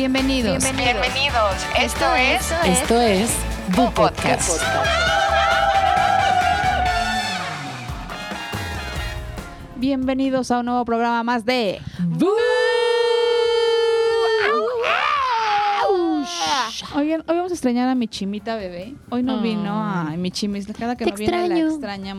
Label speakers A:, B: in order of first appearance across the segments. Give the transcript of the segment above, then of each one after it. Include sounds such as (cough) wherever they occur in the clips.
A: Bienvenidos.
B: Bienvenidos. Esto es
C: Esto es Bu
B: Podcast.
C: Podcast.
A: Bienvenidos a un nuevo programa más de
C: Bu.
A: Oigan, hoy vamos a extrañar a mi chimita bebé. Hoy no vino a mi chimis. Cada que
C: Te
A: no viene la
C: extraño.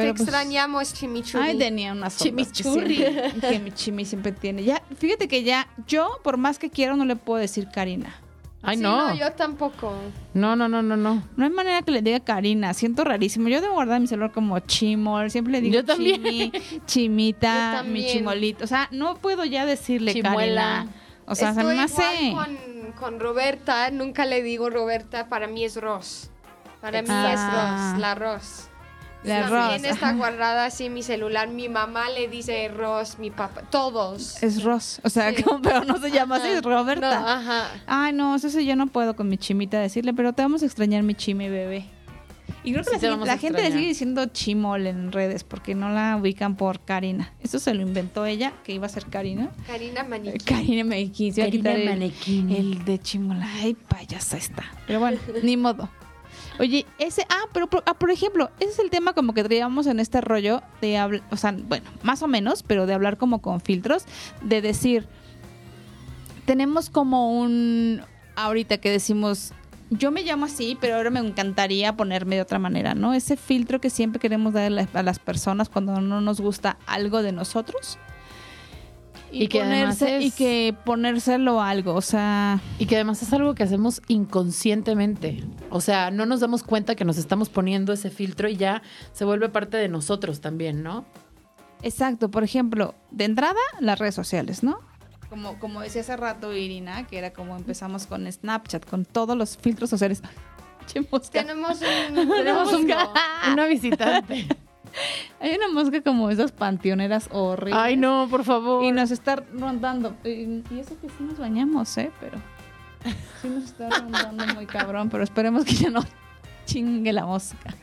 A: Extrañamos.
D: Te
A: Pero pues,
D: extrañamos, Chimichurri.
A: Ay, tenía unas que,
C: Chimichurri.
A: que mi chimi siempre tiene. Ya, fíjate que ya, yo, por más que quiero, no le puedo decir Karina.
C: Ay,
D: Sí,
C: no.
D: yo tampoco.
C: No, no, no, no, no.
A: No hay manera que le diga Karina. Siento rarísimo. Yo debo guardar mi celular como chimol. Siempre le digo
C: Yo también.
A: chimi, chimita,
D: Yo
A: mi chimolito. O sea, no puedo ya decirle
C: Chimuela.
A: Karina. O sea, se
D: Estoy
A: me hace...
D: igual con, con Roberta. Nunca le digo Roberta. Para mí es Ross. Para mí
A: Ah.
D: es Ross. La Ross.
A: La
D: También
A: Ross,
D: está guardada así en mi celular. Mi mamá le dice Ross, mi papá. Todos.
A: Es Ross. O sea,
D: Sí.
A: como- pero no se llama así, es
D: No,
A: Roberta.
D: ajá.
A: Ay, no, eso sí yo no puedo con mi chimita decirle, pero te vamos a extrañar mi chimi bebé. Y creo que
C: Sí,
A: la,
C: te
A: gente- la le sigue diciendo chimol en redes porque no la ubican por Karina. Eso se lo inventó ella, que iba a ser Karina.
D: Karina Maniquí.
A: Karina me quiso quitar el,
C: Manequín.
A: el de chimola. Ay, payasa está. Pero bueno, ni modo. Oye, ese, ah, pero por, ah, por ejemplo, ese es el tema como que traíamos en este rollo de hablar, o sea, bueno, más o menos, pero de hablar como con filtros, de decir, tenemos como un, ahorita que decimos, yo me llamo así, pero ahora me encantaría ponerme de otra manera, ¿no? Ese filtro que siempre queremos dar a las personas cuando no nos gusta algo de nosotros. Y,
C: Y que además
A: ponerse,
C: es-
A: y que ponérselo algo, o sea,
C: Y que además es algo que hacemos inconscientemente. O sea, no nos damos cuenta que nos estamos poniendo ese filtro y ya se vuelve parte de nosotros también, ¿no?
A: exacto, por ejemplo, de entrada, las redes sociales, ¿no? Como, como decía hace rato Irina, que era como empezamos con Snapchat, con todos los filtros sociales. (laughs)
D: Tenemos un.
C: Tenemos un- una visitante. (laughs)
A: Hay una mosca como esas panteoneras horribles.
C: Ay, no, por favor.
A: Y nos está rondando. Y, y eso que sí nos bañamos, ¿eh? Pero sí nos está rondando muy cabrón. Pero esperemos que ya no (laughs) chingue la mosca.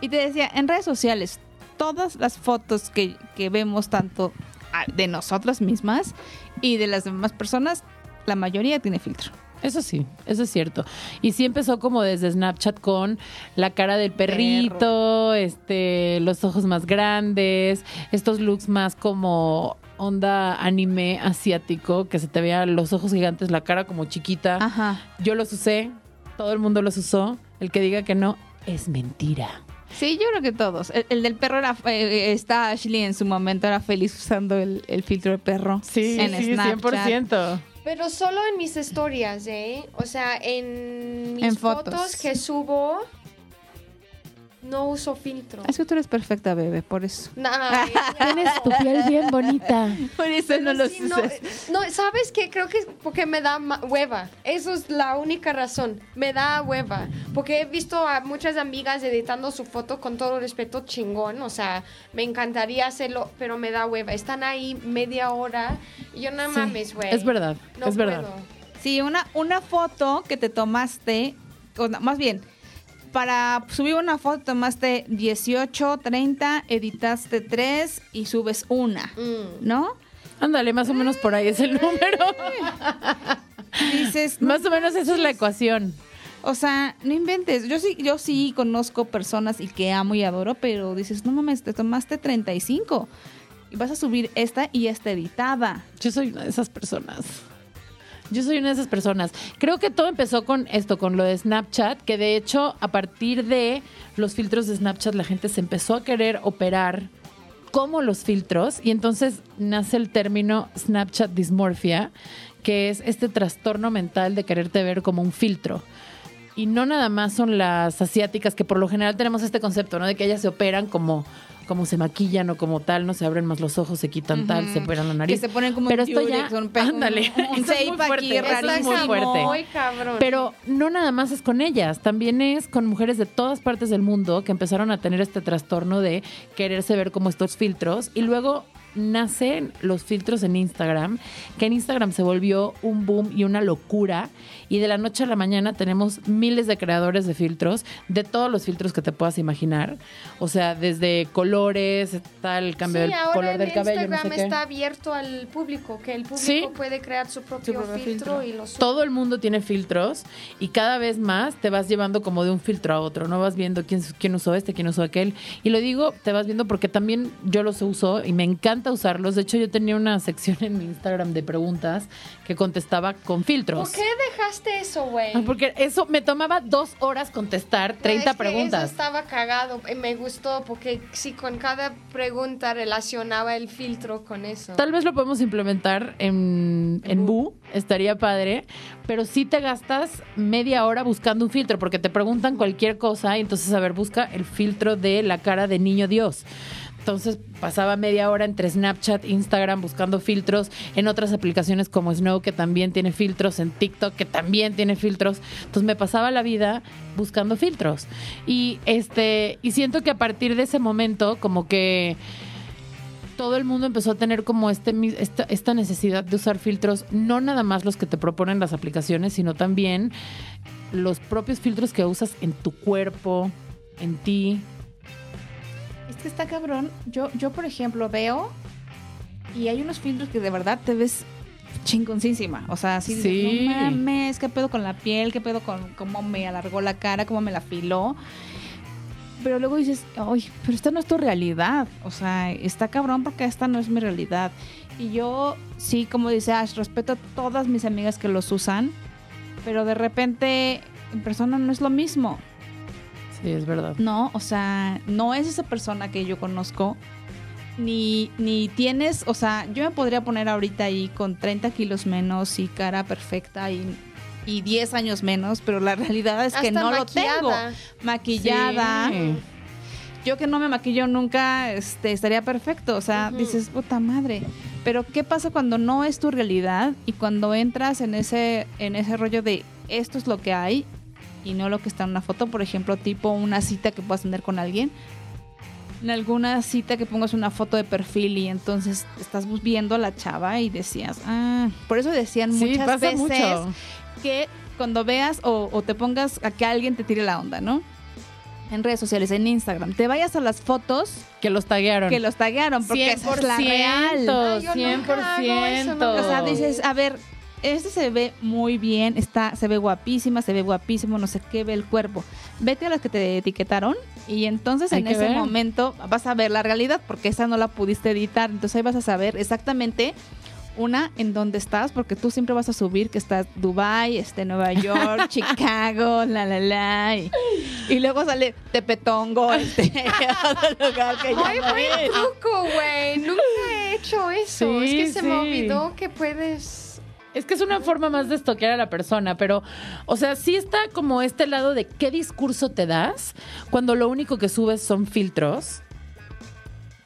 A: Y te decía, en redes sociales, todas las fotos que, que vemos, tanto ah, de nosotras mismas y de las demás personas, la mayoría tiene filtro.
C: Eso sí, eso es cierto. Y sí empezó como desde Snapchat con la cara del perrito, este, los ojos más grandes, estos looks más como onda anime asiático, que se te vean los ojos gigantes, la cara como chiquita.
A: Ajá.
C: Yo los usé, todo el mundo los usó. El que diga que no es mentira.
A: Sí, yo creo que todos. El, el del perro era, eh, está Ashley en su momento, era feliz usando el, el filtro de perro. en Snapchat.
C: 100%.
D: Pero solo en mis historias, ¿eh? O sea, en mis
A: En
D: fotos.
A: fotos.
D: que subo, no uso filtro.
A: Es que tú eres perfecta, bebé, por eso.
D: Nah, (laughs)
C: Tienes tu piel bien bonita.
A: Por eso
D: Pero sí, no, no, ¿sabes qué? Creo que es porque me da hueva. Eso es la única razón. Me da hueva. Porque he visto a muchas amigas editando su foto con todo respeto chingón. O sea, me encantaría hacerlo, pero me da hueva. Están ahí media hora y yo no
A: Sí,
D: mames, güey.
C: Es verdad,
D: No
C: es verdad.
D: puedo.
A: Sí, una, una foto que te tomaste, o no, más bien, para subir una foto tomaste 18, 30, editaste 3 y subes una,
D: Mm.
A: ¿no?
C: Ándale, más o menos por ahí es el número.
A: Dices, (laughs) no
C: más o menos esa es la ecuación.
A: O sea, no inventes. Yo sí, yo sí conozco personas y que amo y adoro, pero dices, no mames, te tomaste 35 y vas a subir esta y esta editada.
C: Yo soy una de esas personas. Yo soy una de esas personas. Creo que todo empezó con esto, con lo de Snapchat, que de hecho a partir de los filtros de Snapchat la gente se empezó a querer operar como los filtros y entonces nace el término Snapchat dysmorphia, que es este trastorno mental de quererte ver como un filtro. Y no nada más son las asiáticas, que por lo general tenemos este concepto, ¿no? De que ellas se operan como, como se maquillan o como tal, no se abren más los ojos, se quitan tal, se operan la nariz.
A: Que se ponen como
C: Pero
A: un
C: esto ya,
A: un
C: ándale,
A: un- un (laughs)
C: eso es muy
A: tape
C: fuerte,
A: aquí
C: eso es
A: rarísimo.
C: muy fuerte.
D: Muy cabrón.
C: Pero no nada más es con ellas, también es con mujeres de todas partes del mundo que empezaron a tener este trastorno de quererse ver como estos filtros y luego nacen los filtros en Instagram, que en Instagram se volvió un boom y una locura. Y de la noche a la mañana tenemos miles de creadores de filtros, de todos los filtros que te puedas imaginar. O sea, desde colores, está el cambio
D: sí,
C: del
D: ahora
C: color
D: en
C: del cabello, no
D: Instagram
C: qué.
D: está abierto al público, que el público
C: Sí.
D: puede crear su propio,
A: propio
D: filtro,
A: filtro.
D: y lo sube.
C: Todo el mundo tiene filtros y cada vez más te vas llevando como de un filtro a otro, no vas viendo quién, quién usó este, quién usó aquel. Y lo digo, te vas viendo porque también yo los uso y me encanta usarlos. De hecho, yo tenía una sección en mi Instagram de preguntas que contestaba con filtros.
D: ¿Por qué dejaste eso, güey?
C: Porque eso me tomaba dos horas contestar 30
D: Es que
C: preguntas.
D: Eso estaba cagado. y Me gustó porque sí, con cada pregunta relacionaba el filtro con eso.
C: Tal vez lo podemos implementar en, en Boo, estaría padre, pero sí te gastas media hora buscando un filtro, porque te preguntan cualquier cosa y entonces, a ver, busca el filtro de la cara de niño Dios. Entonces pasaba media hora entre Snapchat, Instagram buscando filtros, en otras aplicaciones como Snow que también tiene filtros, en TikTok que también tiene filtros. Entonces me pasaba la vida buscando filtros. Y este y siento que a partir de ese momento como que todo el mundo empezó a tener como este, esta, esta necesidad de usar filtros, no nada más los que te proponen las aplicaciones, sino también los propios filtros que usas en tu cuerpo, en ti.
A: Que está cabrón. Yo, yo, por ejemplo, veo y hay unos filtros que de verdad te ves chingoncísima. O sea, así dices,
C: Sí.
A: no mames, qué pedo con la piel, qué pedo con cómo me alargó la cara, cómo me la afiló. Pero luego dices, ay, pero esta no es tu realidad. O sea, está cabrón porque esta no es mi realidad. Y yo, sí, como dice Ash, respeto a todas mis amigas que los usan, pero de repente en persona no es lo mismo.
C: Sí, es verdad.
A: No, o sea, no es esa persona que yo conozco. Ni, ni tienes, o sea, yo me podría poner ahorita ahí con 30 kilos menos y cara perfecta y, y 10 años menos, pero la realidad es que no lo tengo.
D: maquillada.
C: Sí.
A: Yo que no me maquillo nunca, este, estaría perfecto. O sea, dices, puta madre. Pero ¿qué pasa cuando no es tu realidad y cuando entras en ese, en ese rollo de esto es lo que hay y no lo que está en una foto? Por ejemplo, tipo una cita que puedas tener con alguien. En alguna cita que pongas una foto de perfil y entonces estás viendo a la chava y decías, ah, por eso decían
C: Sí,
A: muchas veces
C: mucho.
A: que cuando veas o, o te pongas a que alguien te tire la onda, ¿no? En redes sociales, en Instagram, te vayas a las fotos
C: Que los taguearon.
A: que los taguearon, porque esa es la real.
D: Ay, yo nunca hago eso, no.
A: O sea, dices, a ver, este se ve muy bien, está, se ve guapísima, se ve guapísimo, no sé qué, ve el cuerpo. Vete a las que te etiquetaron y entonces
C: Hay
A: en ese
C: ver.
A: momento vas a ver la realidad, porque esa no la pudiste editar. Entonces ahí vas a saber exactamente una en dónde estás, porque tú siempre vas a subir que estás Dubai, este Nueva York, (laughs) Chicago, la la la, y, y luego sale Tepetongo, (laughs) este otro lugar que ya
D: Ay,
A: no
D: buen truco, güey. Nunca he hecho eso.
C: Sí,
D: es que se me olvidó que puedes.
C: Es que es una forma más de estoquear a la persona, pero, o sea, sí está como este lado de qué discurso te das cuando lo único que subes son filtros.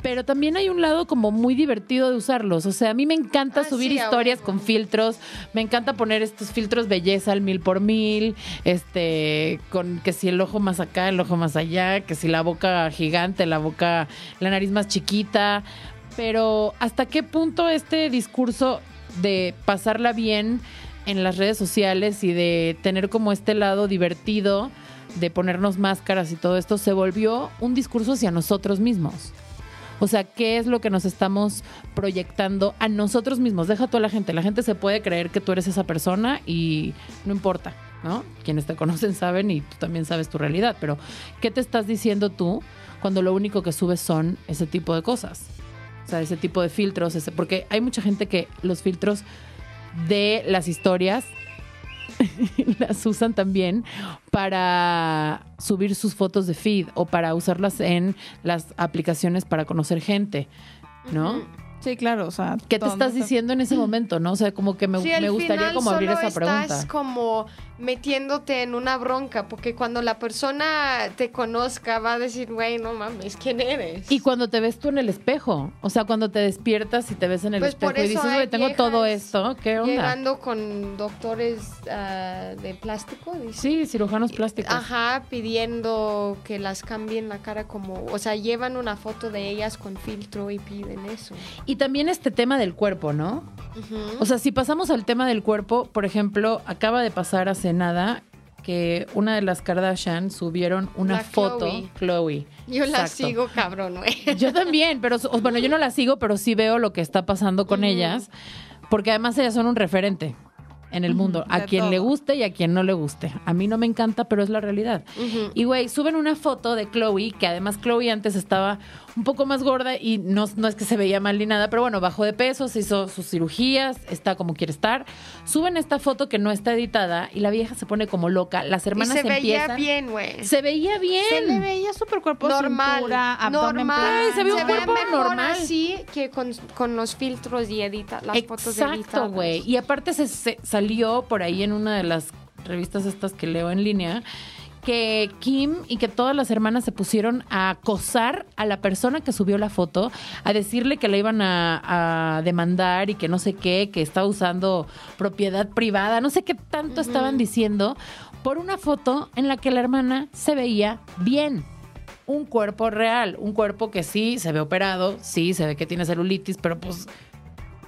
C: Pero también hay un lado como muy divertido de usarlos. O sea, a mí me encanta
D: Ah,
C: subir
D: sí,
C: historias con filtros. Me encanta poner estos filtros belleza al mil por mil. Este, con que si el ojo más acá, el ojo más allá, que si la boca gigante, la boca, la nariz más chiquita. Pero, ¿hasta qué punto este discurso de pasarla bien en las redes sociales y de tener como este lado divertido de ponernos máscaras y todo esto se volvió un discurso hacia nosotros mismos? O sea, ¿qué es lo que nos estamos proyectando a nosotros mismos? Deja tú a la gente. La gente se puede creer que tú eres esa persona y no importa, ¿no? Quienes te conocen saben y tú también sabes tu realidad. Pero, ¿qué te estás diciendo tú cuando lo único que subes son ese tipo de cosas? O sea, ese tipo de filtros. Ese, porque hay mucha gente que los filtros de las historias (laughs) las usan también para subir sus fotos de feed o para usarlas en las aplicaciones para conocer gente, ¿no?
A: Sí, claro, o sea.
C: ¿Qué te estás diciendo en ese momento, no? O sea, como que me,
D: Sí,
C: me gustaría
D: final
C: como abrir esa pregunta.
D: Estás como metiéndote en una bronca, porque cuando la persona te conozca va a decir, güey, no mames, ¿quién eres?
C: Y cuando te ves tú en el espejo, o sea, cuando te despiertas y te ves en el
D: Pues por
C: espejo y
D: eso
C: dices,
D: hay
C: güey, tengo todo esto, ¿qué onda?
D: Llegando con doctores ah, de plástico, dice.
C: Sí, cirujanos plásticos.
D: Ajá, pidiendo que las cambien la cara como, o sea, llevan una foto de ellas con filtro y piden eso.
C: Y también este tema del cuerpo, ¿no? O sea, si pasamos al tema del cuerpo, por ejemplo, acaba de pasar hace nada que una de las Kardashian subieron una
D: La
C: foto,
D: Khloe.
C: Chloe.
D: Yo la sigo cabrón, güey. (laughs)
C: Yo también, pero bueno, yo no la sigo, pero sí veo lo que está pasando con ellas, porque además ellas son un referente en el mundo, a
A: de
C: quien le guste y a quien no le guste. A mí no me encanta, pero es la realidad. Y güey, suben una foto de Chloe, que además Chloe antes estaba un poco más gorda y no, no es que se veía mal ni nada, pero bueno, bajó de peso, se hizo sus cirugías, está como quiere estar. Suben esta foto que no está editada y la vieja se pone como loca. Las
D: Y
C: hermanas
D: se veía bien, güey.
C: Se veía bien.
A: Se le veía súper cuerpo,
D: Normal,
A: cintura, abdomen
D: normal.
A: plano.
C: Ay, se ve un
D: ve
C: cuerpo
D: mejor
C: normal.
D: así que con, con los filtros y edita, las fotos
C: Exacto, güey. Y aparte se, se salió por ahí en una de las revistas estas que leo en línea que Kim y que todas las hermanas se pusieron a acosar a la persona que subió la foto, a decirle que la iban a, a demandar y que no sé qué, que estaba usando propiedad privada, no sé qué tanto estaban diciendo, por una foto en la que la hermana se veía bien. Un cuerpo real, un cuerpo que sí se ve operado, sí se ve que tiene celulitis, pero pues,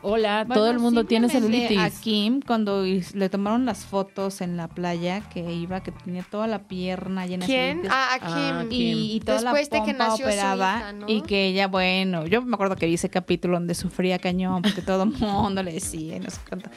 C: hola, todo el mundo tiene celulitis.
A: A Kim, cuando le tomaron las fotos en la playa, que iba, que tenía toda la pierna llena de
D: ¿Quién?
A: celulitis.
D: Ah, a
C: Ah,
D: Kim.
A: Y, y toda
D: Después
A: la
D: de que
A: pompa
D: nació su
A: operada
D: hija, ¿no?
A: y que ella bueno yo me acuerdo que vi ese capítulo donde sufría cañón porque todo el mundo le decía y no sé cuánto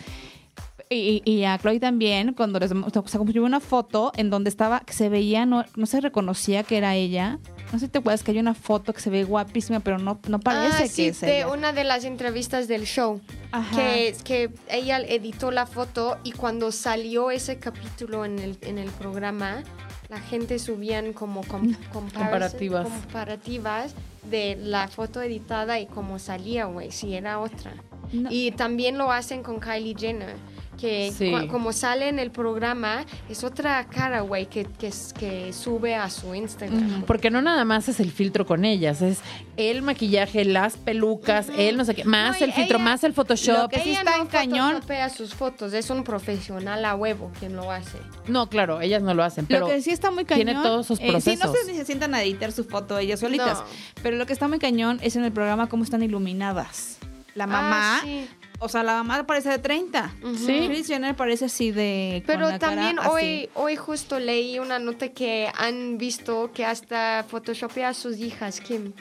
A: y, y a Chloe también cuando les o sea, como una foto en donde estaba que se veía no, no se reconocía que era ella no sé si te acuerdas que hay una foto que se ve guapísima pero no no parece
D: ah,
A: que
D: sí,
A: es
D: de
A: ella.
D: una de las entrevistas del show.
A: Ajá.
D: Que, que ella editó la foto y cuando salió ese capítulo en el, en el programa, la gente subían como com- (laughs)
C: Comparativas.
D: comparativas de la foto editada y cómo salía, güey, si era otra.
A: No.
D: Y también lo hacen con Kylie Jenner. Que
C: Sí.
D: como sale en el programa, es otra cara, güey, que, que, sube a su Instagram.
C: Porque no nada más es el filtro con ellas, es el maquillaje, las pelucas, el no sé qué, más
D: No,
C: el filtro,
D: ella-
C: más el Photoshop.
A: lo que sí está en cañón-
D: sus fotos, es un profesional a huevo quien lo hace.
C: No, claro, ellas no lo hacen, pero
A: lo que sí está muy cañón.
C: tiene todos sus
A: eh, sí, no
C: procesos.
A: sé se sientan a editar su foto ellas solitas.
D: No.
A: Pero lo que está muy cañón es en el programa cómo están iluminadas. La mamá,
D: Ah, sí.
A: O sea, la mamá parece de 30.
D: Ujú.
C: Sí.
A: Kris Jenner parece así de. con
D: Pero
A: cara
D: también
A: así.
D: hoy, hoy justo leí una nota que han visto que hasta photoshopea a sus hijas, Kim.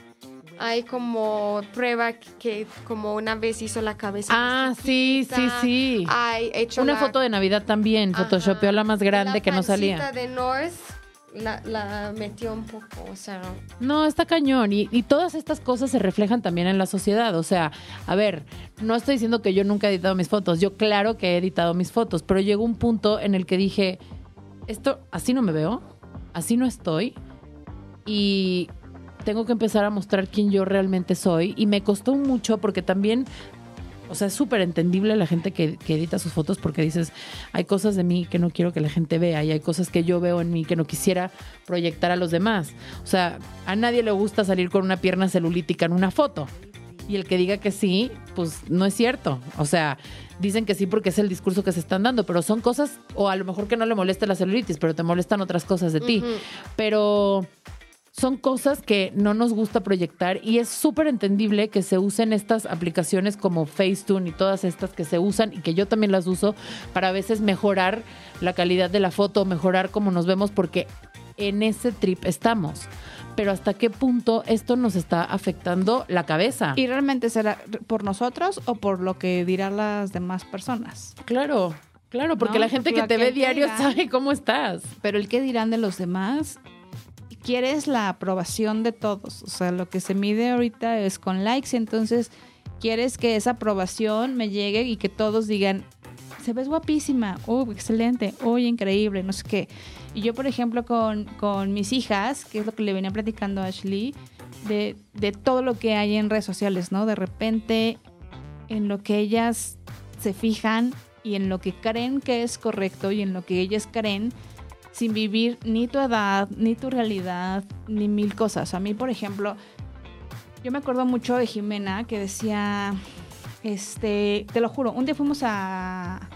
D: Hay como prueba que como una vez hizo la cabeza.
C: Ah, sí, sí, sí.
D: Hay hecho
C: Una
D: la-
C: foto de Navidad también, photoshopeó la más grande
D: La
C: que no salía.
D: de North la, metió un poco, o sea...
C: No, está cañón. Y, y todas estas cosas se reflejan también en la sociedad. O sea, a ver, no estoy diciendo que yo nunca he editado mis fotos. Yo claro que he editado mis fotos, pero llegó un punto en el que dije, esto, así no me veo, así no estoy. Y tengo que empezar a mostrar quién yo realmente soy. Y me costó mucho porque también... O sea, es súper entendible la gente que, que edita sus fotos porque dices, hay cosas de mí que no quiero que la gente vea y hay cosas que yo veo en mí que no quisiera proyectar a los demás. O sea, a nadie le gusta salir con una pierna celulítica en una foto. Y el que diga que sí, pues no es cierto. O sea, dicen que sí porque es el discurso que se están dando, pero son cosas, o a lo mejor que no le molesta la celulitis, pero te molestan otras cosas de ti. Pero son cosas que no nos gusta proyectar y es súper entendible que se usen estas aplicaciones como Facetune y todas estas que se usan y que yo también las uso para a veces mejorar la calidad de la foto, mejorar cómo nos vemos porque en ese trip estamos. Pero hasta qué punto esto nos está afectando la cabeza.
A: ¿Y realmente será por nosotros o por lo que dirán las demás personas?
C: claro, claro, porque
A: No,
C: la gente
A: porque
C: que te ve diario sabe cómo estás.
A: Pero el que dirán de los demás, quieres la aprobación de todos. O sea, lo que se mide ahorita es con likes, entonces quieres que esa aprobación me llegue y que todos digan, se ves guapísima, uy, excelente, uy, increíble, no sé qué. Y yo, por ejemplo, con, con mis hijas, que es lo que le venía platicando a Ashley, de, de todo lo que hay en redes sociales, ¿no? De repente, en lo que ellas se fijan y en lo que creen que es correcto y en lo que ellas creen sin vivir ni tu edad, ni tu realidad, ni mil cosas. A mí, por ejemplo, yo me acuerdo mucho de Jimena que decía, este, te lo juro, un día fuimos a,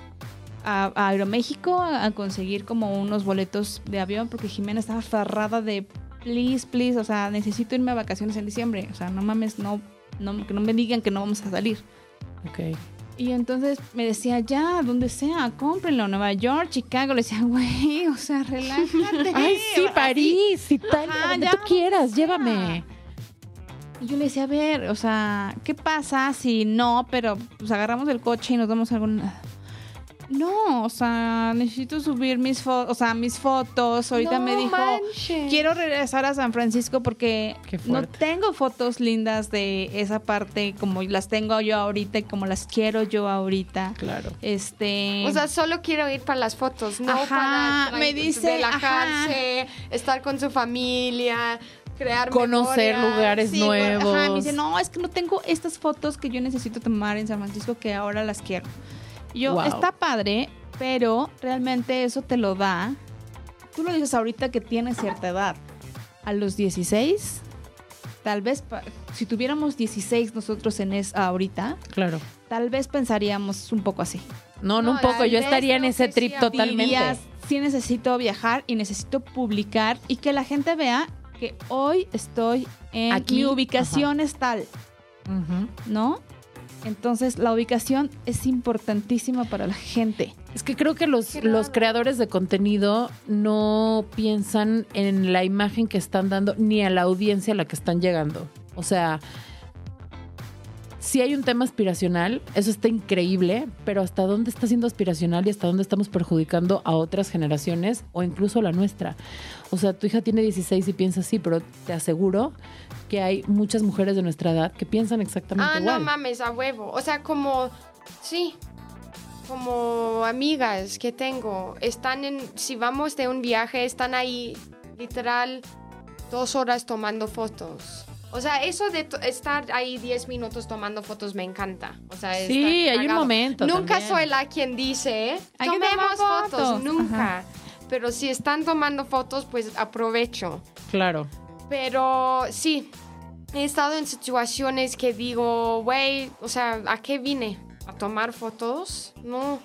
A: a, Aeroméxico a, a conseguir como unos boletos de avión porque Jimena estaba aferrada de, please, please, o sea, necesito irme a vacaciones en diciembre. O sea, no mames, no, no, que no me digan que no vamos a salir.
C: Ok.
A: Y entonces me decía, ya, donde sea, cómprenlo, Nueva York, Chicago. Le decía, (laughs) güey, o sea, relájate.
C: Ay, sí,
A: Así.
C: París, Italia,
A: Ajá,
C: donde
A: ya,
C: tú quieras, llévame.
A: Y yo le decía, a ver, o sea, ¿qué pasa si no, pero pues agarramos el coche y nos damos algún... No, o sea, necesito subir mis fotos, o sea, mis fotos. Ahorita
D: No
A: me dijo,
D: manches.
A: quiero regresar a San Francisco porque no tengo fotos lindas de esa parte como las tengo yo ahorita y como las quiero yo ahorita.
C: Claro.
A: Este...
D: O sea, solo quiero ir para las fotos, no
A: Ajá,
D: para
A: me dice,
D: relajarse, estar con su familia, crear
C: Conocer lugares
A: Sí,
C: nuevos.
A: Ajá, me dice, no, es que no tengo estas fotos que yo necesito tomar en San Francisco que ahora las quiero. Yo,
C: Wow.
A: está padre, pero realmente eso te lo da. Tú lo dices ahorita que tienes cierta edad. A los 16, tal vez, si tuviéramos 16 nosotros en es ahorita,
C: Claro.
A: tal vez pensaríamos un poco así.
C: No, no,
D: No,
C: un poco. Yo estaría en ese trip totalmente.
A: Dirías, sí necesito viajar y necesito publicar y que la gente vea que hoy estoy en
C: Aquí,
A: mi ubicación es tal. ¿no? Entonces, la ubicación es importantísima para la gente.
C: Es que creo que los, los creadores de contenido no piensan en la imagen que están dando ni a la audiencia a la que están llegando. O sea, si hay un tema aspiracional, eso está increíble, pero ¿hasta dónde está siendo aspiracional y hasta dónde estamos perjudicando a otras generaciones o incluso a la nuestra? O sea, tu hija tiene 16 y piensa así, pero te aseguro que hay muchas mujeres de nuestra edad que piensan exactamente
D: Ah,
C: igual.
D: no mames, a huevo. O sea, como, sí, como amigas que tengo, están en, si vamos de un viaje, están ahí literal dos horas tomando fotos. O sea, eso de estar ahí 10 minutos tomando fotos me encanta. O sea,
C: Sí, hay un momento.
D: Nunca
C: también.
D: soy la quien dice,
A: que
D: tomemos fotos". nunca. Pero si están tomando fotos, pues aprovecho.
C: Claro.
D: Pero sí, he estado en situaciones que digo, güey, o sea, ¿a qué vine? ¿A tomar fotos? No,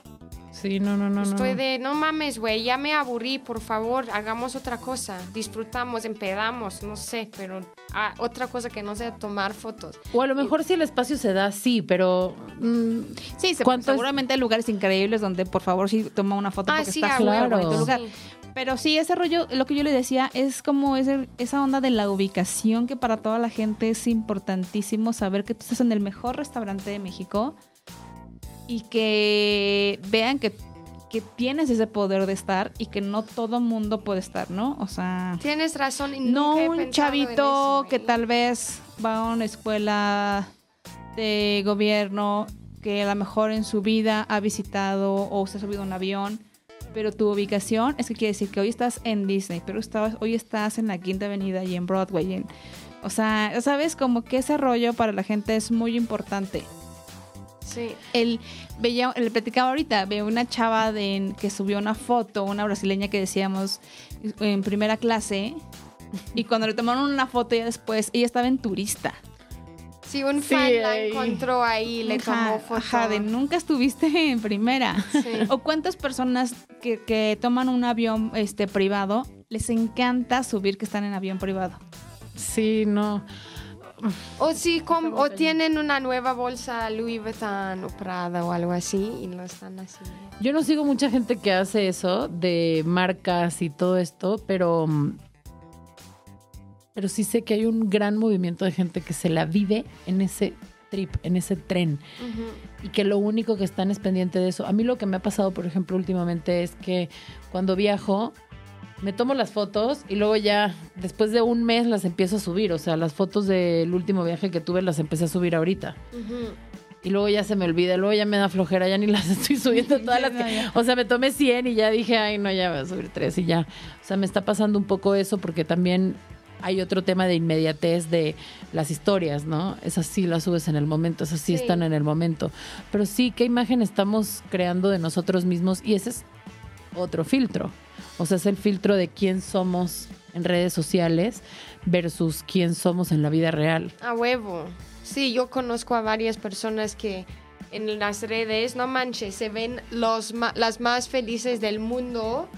C: Sí, no, no, no. no,
D: estoy
C: no.
D: de, no mames, güey, ya me aburrí, por favor, hagamos otra cosa. Disfrutamos, empedamos, no sé, pero ah, otra cosa que no sea tomar fotos.
C: O a lo mejor si el espacio se da, sí, pero mm,
A: Sí, se- seguramente hay lugares increíbles donde por favor sí toma una foto
D: Ah,
A: porque
D: sí,
A: está
C: huevo,
A: bonito lugar.
D: Sí.
A: Pero sí, ese rollo, lo que yo le decía, es como ese- esa onda de la ubicación que para toda la gente es importantísimo saber que tú estás en el mejor restaurante de México y que vean que, que tienes ese poder de estar y que no todo mundo puede estar, ¿no? O sea...
D: Tienes razón. y
A: No un chavito
D: eso,
A: que tal vez va a una escuela de gobierno que a lo mejor en su vida ha visitado o se ha subido a un avión, pero tu ubicación es que quiere decir que hoy estás en Disney, pero estabas, hoy estás en la Quinta Avenida y en Broadway. y en- o sea, sabes como que ese rollo para la gente es muy importante.
D: Sí.
A: El veía, le platicaba ahorita, veo una chava de, que subió una foto, una brasileña que decíamos en primera clase, y cuando le tomaron una foto ya después, ella estaba en turista.
D: Sí, un
C: Sí,
D: fan la encontró ahí, le
A: Ajá,
D: tomó foto.
A: ajá, de nunca estuviste en primera.
D: Sí.
A: o cuántas personas que, que toman un avión este privado les encanta subir que están en avión privado.
C: sí, no.
D: O sí, com- o tienen una nueva bolsa Louis Vuitton o Prada o algo así y lo están haciendo.
C: Yo no sigo mucha gente que hace eso de marcas y todo esto, pero mm, pero sí sé que hay un gran movimiento de gente que se la vive en ese trip, en ese tren y que lo único que están es pendiente de eso. A mí lo que me ha pasado, por ejemplo, últimamente es que cuando viajo me tomo las fotos y luego ya después de un mes las empiezo a subir, o sea, las fotos del último viaje que tuve las empecé a subir ahorita.
D: Ujú.
C: Y luego ya se me olvida, luego ya me da flojera, ya ni las (laughs) estoy subiendo todas las que... O sea, me tomé 100 y ya dije, ay, no, ya voy a subir 3 y ya. O sea, me está pasando un poco eso porque también hay otro tema de inmediatez de las historias, ¿no? Esas sí las subes en el momento, esas sí,
D: Sí.
C: están en el momento. Pero sí, ¿qué imagen estamos creando de nosotros mismos? Y ese es otro filtro. O sea, es el filtro de quién somos en redes sociales versus quién somos en la vida real.
D: A huevo. Sí, yo conozco a varias personas que en las redes, no manches, se ven los las más felices del mundo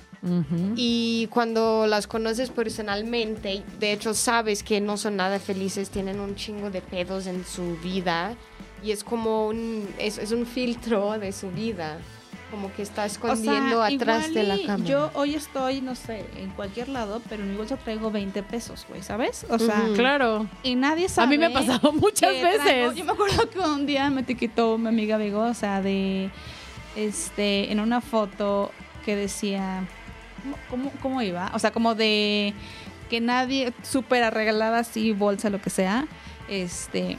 D: y cuando las conoces personalmente, de hecho sabes que no son nada felices, tienen un chingo de pedos en su vida y es como un, es, es un filtro de su vida, como que está escondiendo atrás
A: igual
D: de la cámara.
A: Yo hoy estoy, no sé, en cualquier lado, pero en mi bolsa traigo 20 pesos, güey, ¿sabes? O sea.
C: Claro.
A: y nadie sabe.
C: A mí me ha pasado (laughs) muchas
A: traigo-
C: veces.
A: yo me acuerdo que un día me etiquetó mi amiga Bego, o sea, de este en una foto que decía ¿cómo, cómo, cómo iba? O sea, como de que nadie súper arreglada así, bolsa, lo que sea, este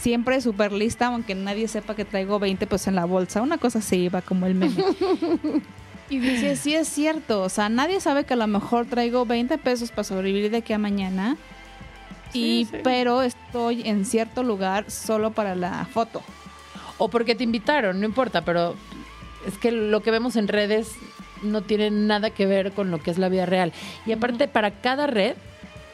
A: siempre súper lista, aunque nadie sepa que traigo 20 pues en la bolsa, una cosa así iba como el meme. (laughs) Y dice, sí es cierto, o sea, nadie sabe que a lo mejor traigo 20 pesos para sobrevivir de aquí a mañana. y
C: sí.
A: pero estoy en cierto lugar solo para la foto.
C: O porque te invitaron, no importa, pero es que lo que vemos en redes no tiene nada que ver con lo que es la vida real. Y aparte, para cada red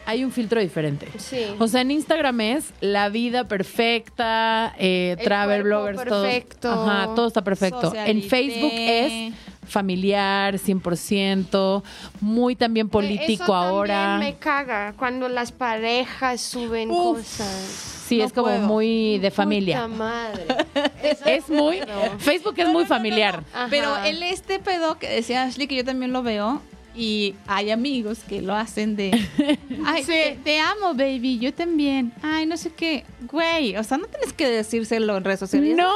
C: hay un filtro diferente.
D: Sí.
C: O sea, en Instagram es la vida perfecta, eh,
D: El
C: travel bloggers, todo.
D: perfecto.
C: Ajá, todo está perfecto. En. Facebook es familiar, 100%, muy también político
D: Eso
C: ahora.
D: También me caga cuando las parejas suben
A: Uf.
D: cosas.
C: Sí,
A: no
C: es como
A: puedo.
C: muy de familia.
D: Puta madre. (laughs) Eso
C: Es muy, Facebook es muy familiar.
A: Pero el este pedo que decía Ashley, que yo también lo veo, y hay amigos que lo hacen de, (laughs) ay,
D: Sí.
A: te, te amo, baby, yo también. Ay, no sé qué. Güey, o sea, no tienes que decírselo en redes sociales.
C: No.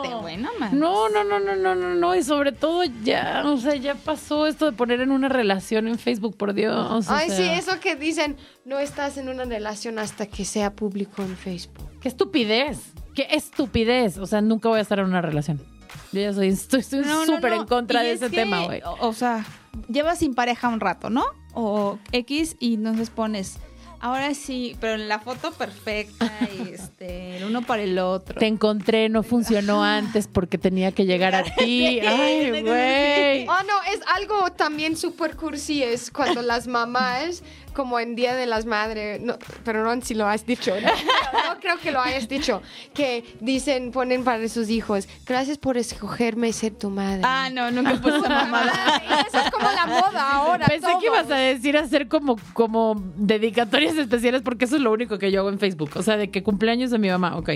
A: enfrente, güey, no.
C: No, no, no, no, no, no, no. Y sobre todo ya, o sea, ya pasó esto de poner en una relación en Facebook, por Dios.
D: Ay, sí, eso que dicen, no estás en una relación hasta que sea público en Facebook.
C: Qué estupidez. Qué estupidez. O sea, nunca voy a estar en una relación. Yo ya soy, (laughs) estoy estoy
A: No, no,
C: súper
A: no.
C: en contra
A: Y
C: de
A: es
C: ese
A: que,
C: tema, güey.
A: O, o sea, llevas sin pareja un rato, ¿no? O X y entonces pones, ahora sí, pero en la foto perfecta y (laughs) este, el uno para el otro.
C: Te encontré, no funcionó antes porque tenía que llegar a (laughs) ti. Ay, güey.
D: Oh, no, es algo también súper cursi, es cuando las mamás, como en Día de las Madres, no, perdón si lo has dicho, no, no creo que lo hayas dicho, que dicen, ponen para sus hijos, gracias por escogerme ser tu madre.
A: Ah, no, nunca puse mamada.
D: Eso es como la moda ahora.
C: Pensé que ibas a decir hacer como, como dedicatorias especiales porque eso es lo único que yo hago en Facebook. O sea, de que cumpleaños de mi mamá, ok.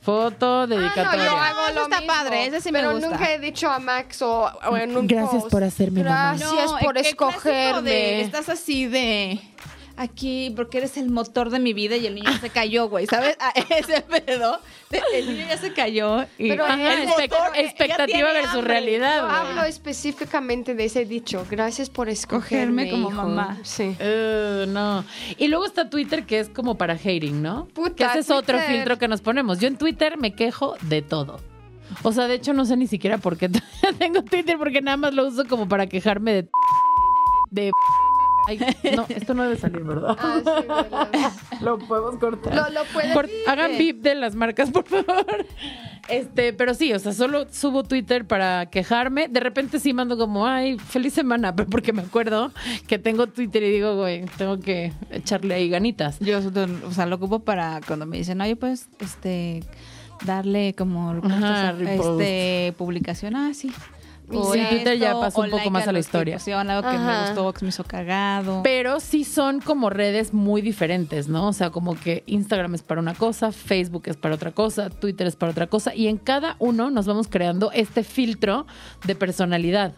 C: Foto,
D: Ah, no,
C: dedicatoria.
D: yo hago lo
A: está
D: mismo,
A: padre, ese sí me
D: pero
A: gusta.
D: nunca he dicho a Max o, o en un
C: Gracias
D: post,
C: por hacerme mamá.
D: Gracias
A: No,
D: por escogerme.
A: de- estás así de aquí porque eres el motor de mi vida y el niño ya se cayó, güey, ¿sabes? A (laughs) ese pedo. El niño ya se cayó. Y,
D: Pero
C: Ajá,
D: el
C: expect-
D: motor,
C: expectativa versus
A: hambre.
C: realidad.
D: Yo
C: güey.
D: hablo específicamente de ese dicho. Gracias por escogerme,
A: Escogerme como
D: hijo.
A: mamá.
D: Sí.
C: Uh, no. Y luego está Twitter, que es como para hating, ¿no?
D: Puta,
C: que ese es otro
D: Twitter.
C: filtro que nos ponemos. Yo en Twitter me quejo de todo. O sea, de hecho, no sé ni siquiera por qué (laughs) tengo Twitter, porque nada más lo uso como para quejarme de. de. Ay, no, esto no debe salir, ¿verdad?
D: Ah, sí, verdad.
C: Lo podemos cortar.
D: Lo, lo decir.
C: hagan VIP de las marcas, por favor. Este, pero sí, o sea, solo subo Twitter para quejarme. De repente sí mando como, ay, feliz semana, pero (laughs) porque me acuerdo que tengo Twitter y digo, güey, tengo que echarle ahí ganitas.
A: Yo, o sea, lo ocupo para cuando me dicen, oye, pues, este, darle como
C: Ajá,
A: este, este, publicación, ah, sí.
C: Sí, Twitter ya pasó
A: o
C: un poco
A: like
C: más a la historia.
A: algo que me gustó, que me hizo cagado.
C: Pero sí son como redes muy diferentes, ¿no? O sea, como que Instagram es para una cosa, Facebook es para otra cosa, Twitter es para otra cosa, y en cada uno nos vamos creando este filtro de personalidad.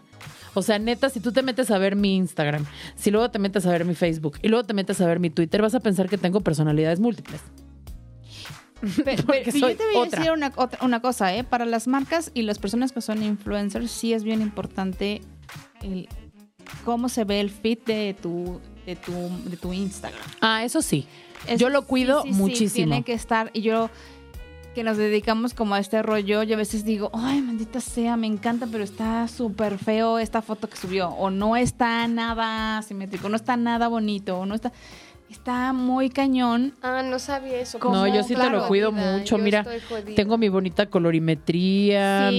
C: O sea, neta, si tú te metes a ver mi Instagram, si luego te metes a ver mi Facebook y luego te metes a ver mi Twitter, vas a pensar que tengo personalidades múltiples. (laughs)
A: Pero, yo te voy a
C: otra.
A: decir una, otra- una cosa, ¿eh? Para las marcas y las personas que son influencers, sí es bien importante el, cómo se ve el feed de tu, de tu, de tu Instagram.
C: Ah, eso sí.
A: Eso
C: Yo lo cuido
A: sí, sí,
C: muchísimo.
A: tiene que estar, y yo que nos dedicamos como a este rollo, yo a veces digo, ay, maldita sea, me encanta, pero está súper feo esta foto que subió, o no está nada simétrico, no está nada bonito, o no está... está muy cañón.
D: Ah, no sabía eso.
C: No, yo sí te lo cuido mucho. Mira, tengo mi bonita colorimetría,
A: Sí,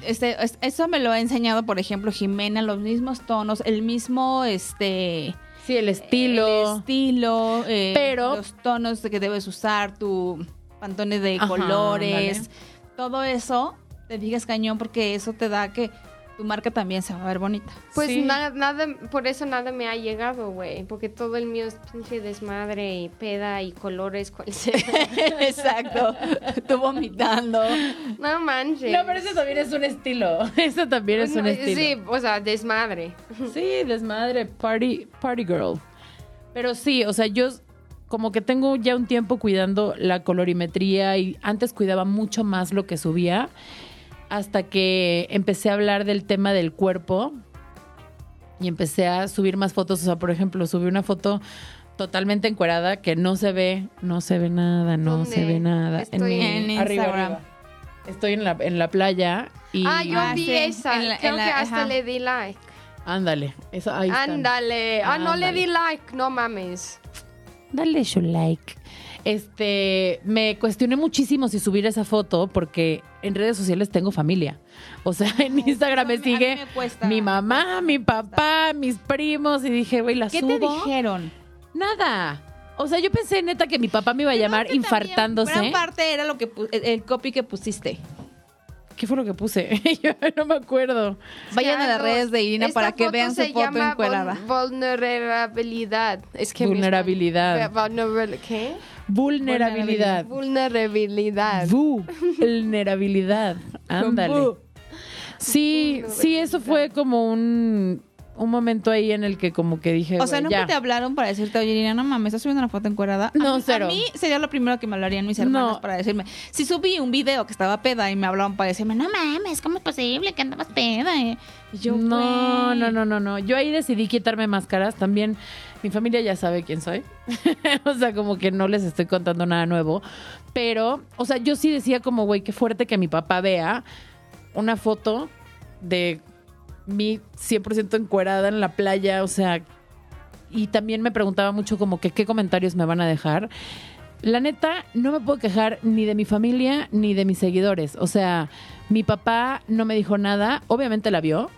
C: mi...
A: este, es- eso me lo ha enseñado, por ejemplo, Jimena, los mismos tonos, el mismo, este,
C: Sí, el estilo.
A: el estilo, eh,
C: Pero-
A: los tonos que debes usar, tu pantone de
C: Ajá,
A: colores, todo eso, te digas cañón porque eso te da que tu marca también se va a ver bonita.
D: Pues
C: Sí.
D: nada, nada, por eso nada me ha llegado, güey. Porque todo el mío es pinche desmadre y peda y colores, cual (laughs) sea.
A: Exacto, tú vomitando.
D: no manches.
C: No, pero eso también es un estilo. (laughs) Eso también es un
D: No,
C: estilo.
D: Sí, o sea, desmadre.
C: Sí, desmadre, party, party girl. Pero sí, o sea, yo como que tengo ya un tiempo cuidando la colorimetría y antes cuidaba mucho más lo que subía hasta que empecé a hablar del tema del cuerpo y empecé a subir más fotos. O sea, por ejemplo, subí una foto totalmente encuerada que no se ve, no se ve nada, no
D: ¿Dónde?
C: se ve nada.
D: Estoy
C: mi-
A: en
C: arriba,
A: Instagram.
C: arriba. Estoy en la, en la playa y...
D: Ah, yo
A: Ah,
D: vi
A: sí,
D: esa.
A: en la-
D: Creo
A: en la-
D: que hasta
A: ajá.
D: le di like.
C: Ándale, eso, ahí están.
D: Ándale. Ah, no le di like. No mames.
C: Dale su like. Este, me cuestioné muchísimo si subir esa foto porque en redes sociales tengo familia. O sea, en Instagram me sigue
A: mí me cuesta.
C: mi mamá, mi papá, mis primos y dije, güey, la
A: ¿Qué
C: subo.
A: te dijeron?
C: Nada. O sea, yo pensé neta que mi papá me iba a llamar infartándose.
A: Gran parte era lo que el copy que pusiste.
C: ¿Qué fue lo que puse? (laughs) yo no me acuerdo.
A: Vayan a las redes de Irina
D: Esta
A: para que vean su
D: se
A: foto
D: llama
A: encuerada.
D: vul- Vulnerabilidad. Es que
C: Vulnerabilidad.
D: Vulnerabil- ¿Qué?
C: Vulnerabilidad.
D: Vulnerabilidad.
C: Vulnerabilidad. Ándale. Sí, sí, eso fue como un, un momento ahí en el que como que dije,
A: O sea, nunca
C: ya.
A: te hablaron para decirte, oye, Irina, no mames, estás subiendo una foto encuerada. A
C: No,
A: mí-
C: cero.
A: A mí sería lo primero que me hablarían mis hermanos
C: No.
A: para decirme. Si subí un video que estaba peda y me hablaban para decirme, no mames, ¿cómo es posible que andabas peda? eh?" Yo,
C: no, no, no, no, no. Yo ahí decidí quitarme máscaras. También mi familia ya sabe quién soy. (laughs) o sea, como que no les estoy contando nada nuevo. Pero, o sea, yo sí decía como, güey, qué fuerte que mi papá vea una foto de mí 100% encuerada en la playa. O sea, y también me preguntaba mucho como que qué comentarios me van a dejar. La neta, no me puedo quejar ni de mi familia ni de mis seguidores. O sea, mi papá no me dijo nada. Obviamente la vio.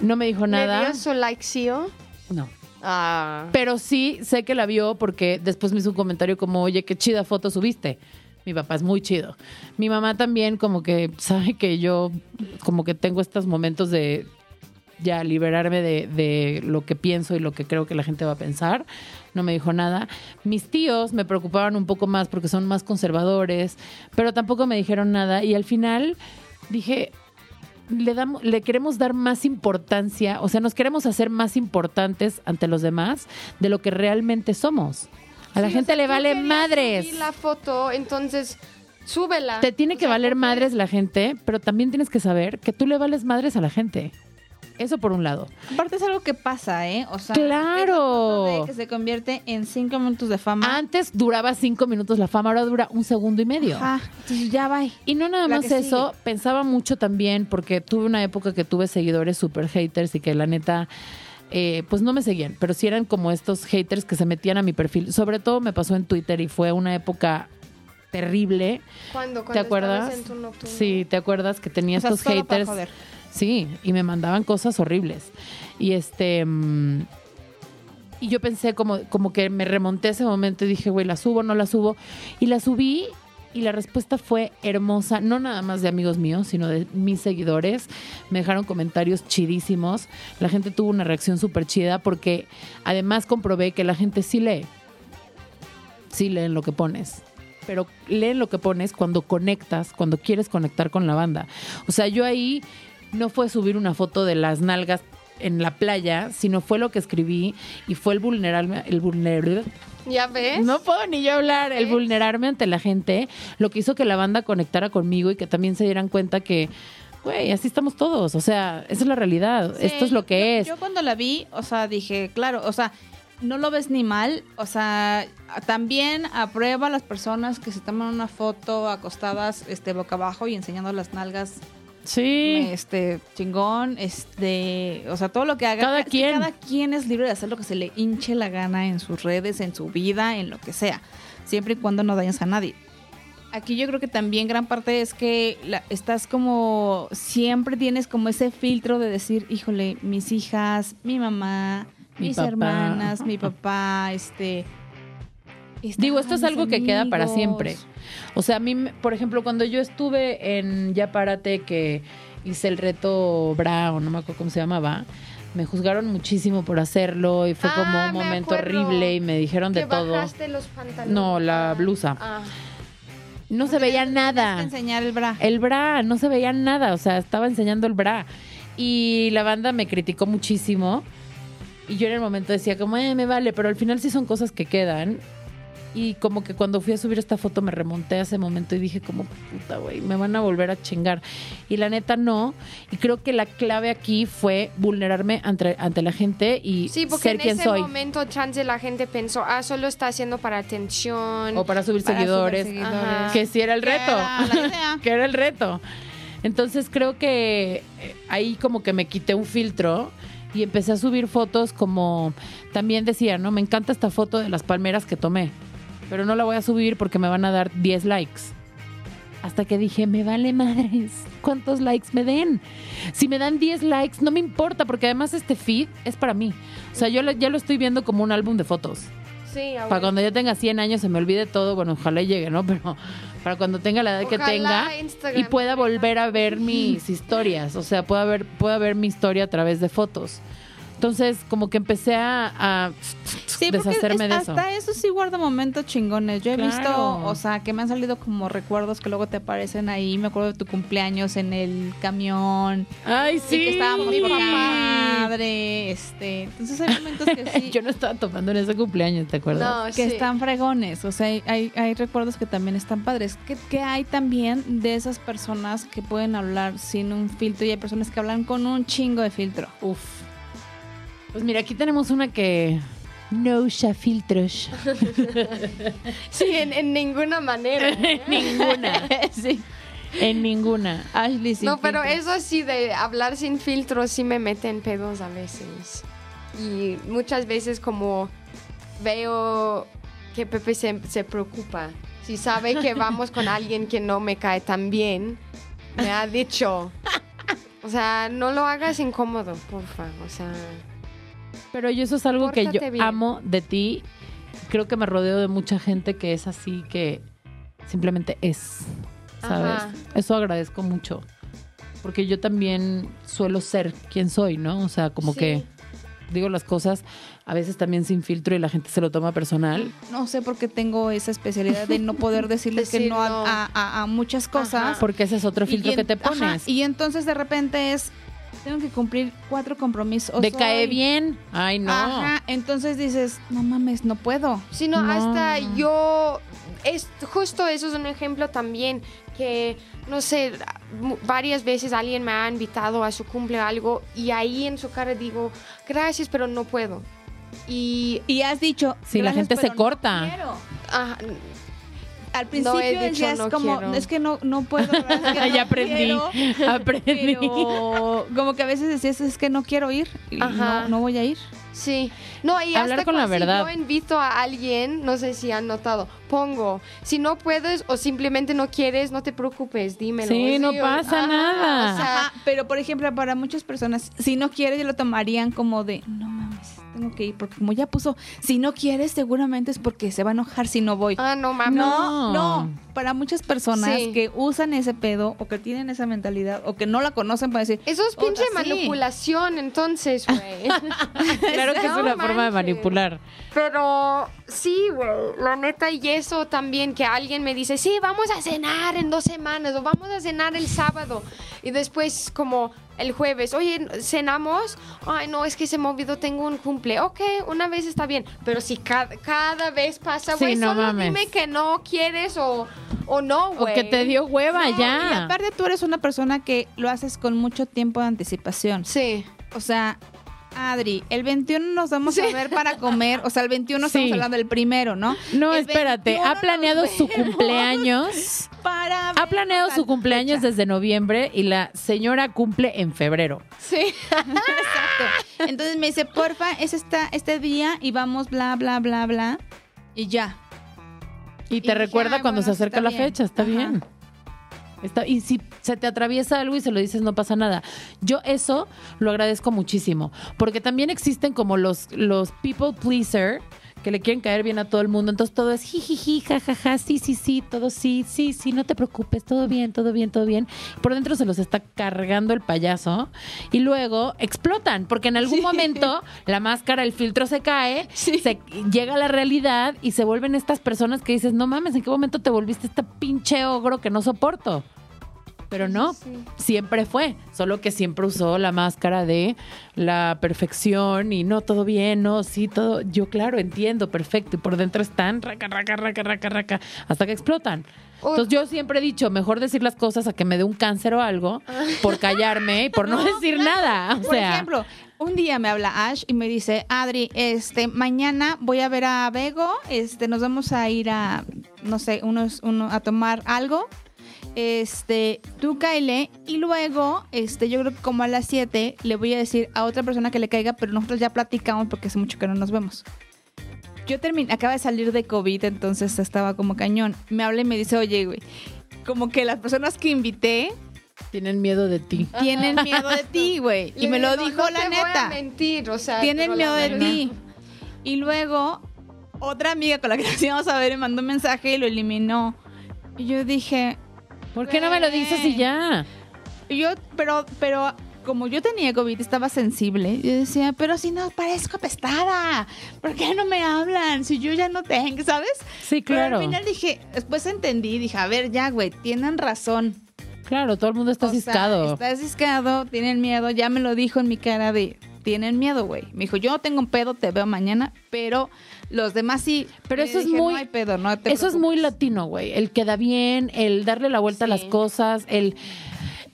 C: No me dijo
D: ¿Le
C: nada.
D: dio su likecillo?
C: No.
D: Ah.
C: Pero sí sé que la vio porque después me hizo un comentario como, oye, qué chida foto subiste. Mi papá es muy chido. Mi mamá también como que sabe que yo como que tengo estos momentos de ya liberarme de, de lo que pienso y lo que creo que la gente va a pensar. No me dijo nada. Mis tíos me preocupaban un poco más porque son más conservadores, pero tampoco me dijeron nada. Y al final dije, le, damos, le queremos dar más importancia, o sea, nos queremos hacer más importantes ante los demás de lo que realmente somos. A la
D: Sí,
C: gente
D: o sea,
C: le vale madres.
D: la foto, entonces súbela.
C: Te tiene
D: O
C: que
D: sea,
C: valer madres la gente, pero también tienes que saber que tú le vales madres a la gente. Eso por un lado.
A: Aparte es algo que pasa, ¿eh? O sea,
C: claro.
A: de que se convierte en cinco minutos de fama.
C: Antes duraba cinco minutos la fama, ahora dura un segundo y medio.
A: Ajá, entonces ya va.
C: Y no nada
A: La
C: más eso, pensaba mucho también, porque tuve una época que tuve seguidores super haters y que la neta, eh, pues no me seguían, pero sí eran como estos haters que se metían a mi perfil. Sobre todo me pasó en Twitter y fue una época terrible.
D: ¿Cuándo?
C: ¿Te
D: Cuando
C: acuerdas?
D: en tu.
C: Sí, ¿te acuerdas que tenía
A: O sea,
C: estos haters? Sí, y me mandaban cosas horribles. Y este. mm, y yo pensé como, como que me remonté a ese momento y dije, güey, ¿la subo o no la subo? Y la subí y la respuesta fue hermosa, no nada más de amigos míos, sino de mis seguidores. Me dejaron comentarios chidísimos. La gente tuvo una reacción súper chida porque además comprobé que la gente sí lee. Sí leen lo que pones. Pero leen lo que pones cuando conectas, cuando quieres conectar con la banda. O sea, yo ahí no fue subir una foto de las nalgas en la playa, sino fue lo que escribí y fue el vulnerarme, el vulner,
D: ¿Ya ves?
C: no puedo ni yo hablar, el vulnerarme ante la gente, lo que hizo que la banda conectara conmigo y que también se dieran cuenta que, güey, así estamos todos, o sea, esa es la realidad,
A: Sí,
C: esto es lo que
A: yo-
C: es.
A: Yo cuando la vi, o sea, dije, claro, o sea, no lo ves ni mal, o sea, también aprueba a las personas que se toman una foto acostadas este boca abajo y enseñando las nalgas
C: Sí.
A: este chingón, este, o sea, todo lo que haga.
C: Cada quien.
A: Cada quien es libre de hacer lo que se le hinche la gana en sus redes, en su vida, en lo que sea, siempre y cuando no dañes a nadie. Aquí yo creo que también gran parte es que la- estás como siempre tienes como ese filtro de decir, híjole, mis hijas, mi mamá,
C: Mi
A: mis
C: papá.
A: hermanas, mi papá, este
C: Digo, esto es algo que queda para siempre. O sea, a mí, por ejemplo, cuando yo estuve en Ya Párate, que hice el reto Bra, o no me acuerdo cómo se llamaba, me juzgaron muchísimo por hacerlo y fue
D: Ah,
C: como un
D: me
C: momento
D: acuerdo.
C: horrible y me dijeron de todo.
D: bajaste los pantalones.
C: No, la
D: Ah,
C: blusa.
D: ah.
C: No se veía nada.
A: enseñar el bra.
C: El bra, no se veía nada, o sea, estaba enseñando el bra. Y la banda me criticó muchísimo. Y yo en el momento decía como, eh, me vale, pero al final sí son cosas que quedan. Y como que cuando fui a subir esta foto me remonté a ese momento y dije como, puta, güey, me van a volver a chingar. Y la neta no. Y creo que la clave aquí fue vulnerarme ante, ante la gente y
D: Sí, porque
C: ser
D: en
C: quien
D: ese
C: soy.
D: momento chance la gente pensó, ah, solo está haciendo para atención.
C: O para subir
A: Para
C: seguidores.
A: subir.
C: Que sí era el reto.
A: era (laughs)
C: que era el reto. Entonces creo que eh, ahí como que me quité un filtro y empecé a subir fotos como también decía, ¿no? Me encanta esta foto de las palmeras que tomé, pero no la voy a subir porque me van a dar 10 likes. Hasta que dije, me vale madres, ¿cuántos likes me den? Si me dan 10 likes, no me importa, porque además este feed es para mí. O sea, yo ya lo estoy viendo como un álbum de fotos.
D: Sí,
C: Para cuando yo tenga 100 años se me olvide todo, bueno, ojalá llegue, ¿no? (laughs) Pero para cuando tenga la edad que tenga
D: Instagram
C: y pueda volver a ver mis historias, o sea, pueda ver, pueda ver mi historia a través de fotos. Entonces, como que empecé a, a
A: Sí, porque
C: deshacerme
A: es-
C: de eso.
A: hasta eso sí guarda momentos chingones. Yo he
C: Claro.
A: visto, o sea, que me han salido como recuerdos que luego te aparecen ahí. Me acuerdo de tu cumpleaños en el camión.
C: Ay,
A: Y
C: sí.
A: que estábamos poca madre. Este, entonces hay momentos que sí. (laughs)
C: Yo no estaba tomando en ese cumpleaños, ¿te acuerdas?
D: No,
A: que
D: sí.
A: están fregones, o sea, hay, hay, hay recuerdos que también están padres. ¿Qué, qué hay también de esas personas que pueden hablar sin un filtro y hay personas que hablan con un chingo de filtro?
C: Uf. Pues mira, aquí tenemos una que no usa filtros.
D: Sí, en, en ninguna manera. (laughs)
C: ninguna. (laughs)
A: sí.
C: En ninguna.
A: Ashley sin
D: no, pero eso sí, de hablar sin filtro sí me mete en pedos a veces. Y muchas veces como veo que Pepe se, se preocupa. Si sabe que vamos con alguien que no me cae tan bien, me ha dicho. O sea, no lo hagas incómodo, porfa. O sea,
C: Pero yo eso es algo que yo
D: bien.
C: amo de ti. Creo que me rodeo de mucha gente que es así, que simplemente es, ¿sabes?
D: Ajá.
C: Eso agradezco mucho. Porque yo también suelo ser quien soy, ¿no? O sea, como
D: Sí.
C: que digo las cosas a veces también sin filtro y la gente se lo toma personal.
A: No sé por qué tengo esa especialidad de no poder (laughs) decirles que no, a-
D: no.
A: A, a- a muchas cosas.
D: Ajá.
C: Porque ese es otro filtro
A: Y
C: que te
A: ajá,
C: pones.
A: y entonces de repente es, tengo que cumplir cuatro compromisos.
C: de
A: hoy.
C: cae bien. Ay, no.
A: Ajá, entonces dices, no mames, no puedo.
D: sino
C: No.
D: hasta yo es justo eso es un ejemplo también que no sé varias veces alguien me ha invitado a su cumple algo y ahí en su cara digo gracias pero no puedo y
A: Y has dicho,
C: Sí, la
A: "Gracias,
C: gente se
A: pero no
C: corta".
A: Quiero".
D: ah,
A: Al principio
D: he dicho
A: decías
D: no
A: como,
D: quiero.
A: es que no, no puedo. Es que (laughs) no
C: aprendí.
A: quiero".
C: aprendí.
A: Pero como que a veces decías, es que no quiero ir. Y
D: Ajá.
A: no, no voy a ir.
D: sí no y
C: Hablar
D: hasta
C: con la verdad.
D: si yo invito a alguien no sé si han notado pongo si no puedes o simplemente no quieres no te preocupes dímelo
C: Sí, no pasa nada.
D: o sea,
A: Ajá, pero por ejemplo, para muchas personas, si no quieres, lo tomarían como de, no tengo que ir. Porque como ya puso, si no quieres, seguramente es porque se va a enojar si no voy.
D: ah no mames
A: No,
C: No.
A: Para muchas personas
D: Sí.
A: que usan ese pedo o que tienen esa mentalidad o que no la conocen para decir,
D: Eso es
A: Otra,
D: pinche
A: sí.
D: manipulación, entonces, güey. (laughs)
C: claro que es una forma de manipular.
D: Pero sí, güey, la neta, y eso también, que alguien me dice, sí, vamos a cenar en dos semanas o vamos a cenar el sábado. Y después, como el jueves, oye, ¿cenamos? Ay, no, es que se me olvidó, tengo un cumple. Ok, una vez está bien, pero si cada, cada vez pasa,
C: Sí,
D: güey,
C: no
D: solo
C: mames.
D: dime que no quieres o, o no,
C: O
D: güey.
C: que te dio hueva
A: Y
C: ya.
A: aparte tú eres una persona que lo haces con mucho tiempo de anticipación.
D: Sí,
A: O sea, Adri, el 21 nos vamos a ver para comer. O sea, el 21 estamos hablando del primero, ¿no?
C: No,
A: El
C: espérate,
A: 21
C: ha planeado su cumpleaños.
A: Para
C: Ha planeado su cumpleaños
A: fecha.
C: desde noviembre y la señora cumple en febrero.
A: Sí, (laughs) exacto. Entonces me dice, porfa, es esta, este día y vamos bla, bla, bla, bla. Y ya.
C: Y te recuerda
A: "Ay,
C: cuando
A: bueno,
C: se acerca la
A: bien".
C: fecha, está
A: Ajá.
C: bien. Está, y si se te atraviesa algo y se lo dices, no pasa nada. Yo eso lo agradezco muchísimo, porque también existen como los, los people pleaser que le quieren caer bien a todo el mundo, entonces todo es jijiji, jajaja, sí, sí, sí, todo sí, sí, sí, no te preocupes, todo bien, todo bien, todo bien. Por dentro se los está cargando el payaso y luego explotan, porque en algún momento la máscara, el filtro se cae,
A: Sí.
C: se llega a la realidad y se vuelven estas personas que dices, no mames, ¿en qué momento te volviste este pinche ogro que no soporto? Pero no,
D: Sí.
C: siempre fue, solo que siempre usó la máscara de la perfección y no, todo bien, no, sí, todo, yo claro, entiendo, perfecto, y por dentro están raca, raca, raca, raca, raca, hasta que explotan. Entonces yo siempre he dicho, mejor decir las cosas a que me dé un cáncer o algo, por callarme y por (laughs) no, decir
A: claro.
C: nada. O
A: Por
C: sea,
A: ejemplo, un día me habla Ash y me dice, Adri, este, mañana voy a ver a Bego, este, nos vamos a ir a, no sé, unos, uno, a tomar algo. Este, tú cáele y luego, este, yo creo que como a las 7 le voy a decir a otra persona que le caiga, pero nosotros ya platicamos porque hace mucho que no nos vemos. Yo terminé, acaba de salir de COVID, entonces estaba como cañón. Me habla y me dice, oye, güey, como que las personas que invité
C: tienen miedo de ti.
A: tienen miedo de ti, güey. Y me lo dijo
D: no
A: la
D: te voy a
A: neta.
D: mentir, o sea,
A: Tienen miedo de ti. Y luego, otra amiga con la que nos íbamos a ver me mandó un mensaje y lo eliminó. Y yo dije,
C: ¿Por qué no me lo dices y ya?
A: yo, pero, pero como yo tenía COVID, estaba sensible. Yo decía, pero si no parezco apestada, ¿por qué no me hablan? Si yo ya no tengo, ¿sabes?
C: Sí,
A: Pero
C: claro.
A: al final dije, después entendí, dije, a ver, ya, güey, tienen razón.
C: Claro, todo el mundo está
A: O sea. Estás ciscado, tienen miedo. Ya me lo dijo en mi cara de, tienen miedo, güey. Me dijo, yo no tengo un pedo, te veo mañana, pero los demás sí.
C: Pero eso es muy-
A: No hay pedo, no te
C: Eso es muy
A: preocupes".
C: latino, güey. El queda bien, el darle la vuelta a las cosas, el